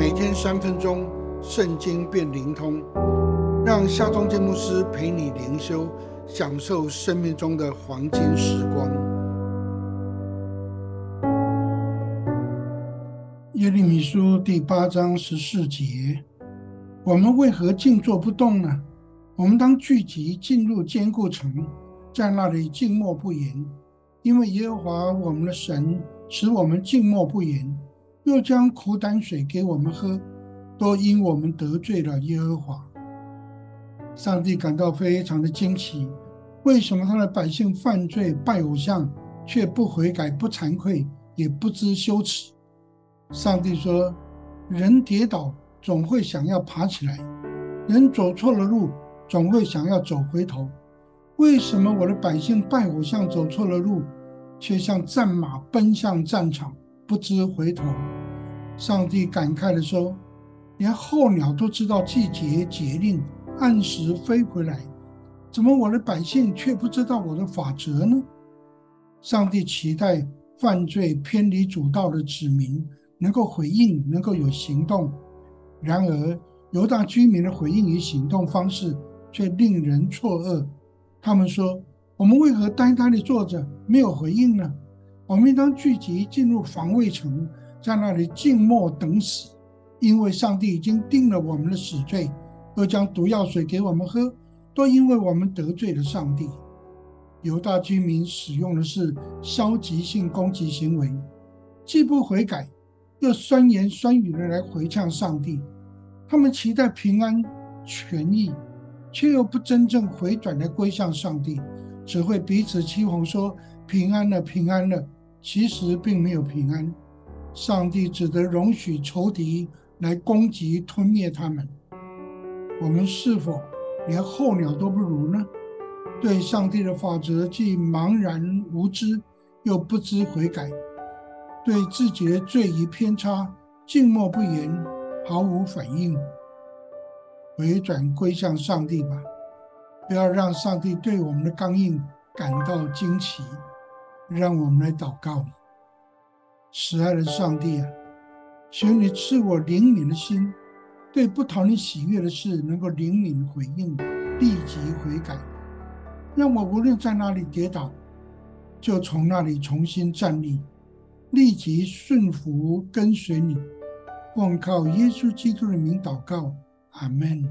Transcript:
每天三分钟，圣经变灵通，让夏忠建牧师陪你灵修，享受生命中的黄金时光。耶利米书第八章十四节：我们为何静坐不动呢？我们当聚集进入坚固城，在那里静默不言，因为耶和华我们的神使我们静默不言。又将苦胆水给我们喝，都因我们得罪了耶和华。上帝感到非常的惊奇，为什么他的百姓犯罪拜偶像，却不悔改、不惭愧，也不知羞耻？上帝说：“人跌倒总会想要爬起来，人走错了路总会想要走回头。为什么我的百姓拜偶像走错了路，却像战马奔向战场？”不知回头，上帝感慨地说：“连候鸟都知道季节节令，按时飞回来，怎么我的百姓却不知道我的法则呢？”上帝期待犯罪偏离主道的子民能够回应，能够有行动。然而，犹大居民的回应与行动方式却令人错愕。他们说：“我们为何呆呆地坐着，没有回应呢？”我们应当聚集进入防卫城，在那里静默等死，因为上帝已经定了我们的死罪，又将毒药水给我们喝，都因为我们得罪了上帝。犹大居民使用的是消极性攻击行为，既不悔改，又酸言酸语的来回呛上帝。他们期待平安、权益，却又不真正回转来归向上帝，只会彼此欺哄说平安了，平安了。其实并没有平安，上帝只得容许仇敌来攻击吞灭他们。我们是否连候鸟都不如呢？对上帝的法则既茫然无知，又不知悔改，对自己的罪与偏差静默不言，毫无反应。回转归向上帝吧，不要让上帝对我们的刚硬感到惊奇。让我们来祷告，慈爱的上帝啊，求你赐我灵敏的心，对不讨你喜悦的事能够灵敏回应，立即悔改，让我无论在哪里跌倒，就从那里重新站立，立即顺服跟随你。奉靠耶稣基督的名祷告，阿门。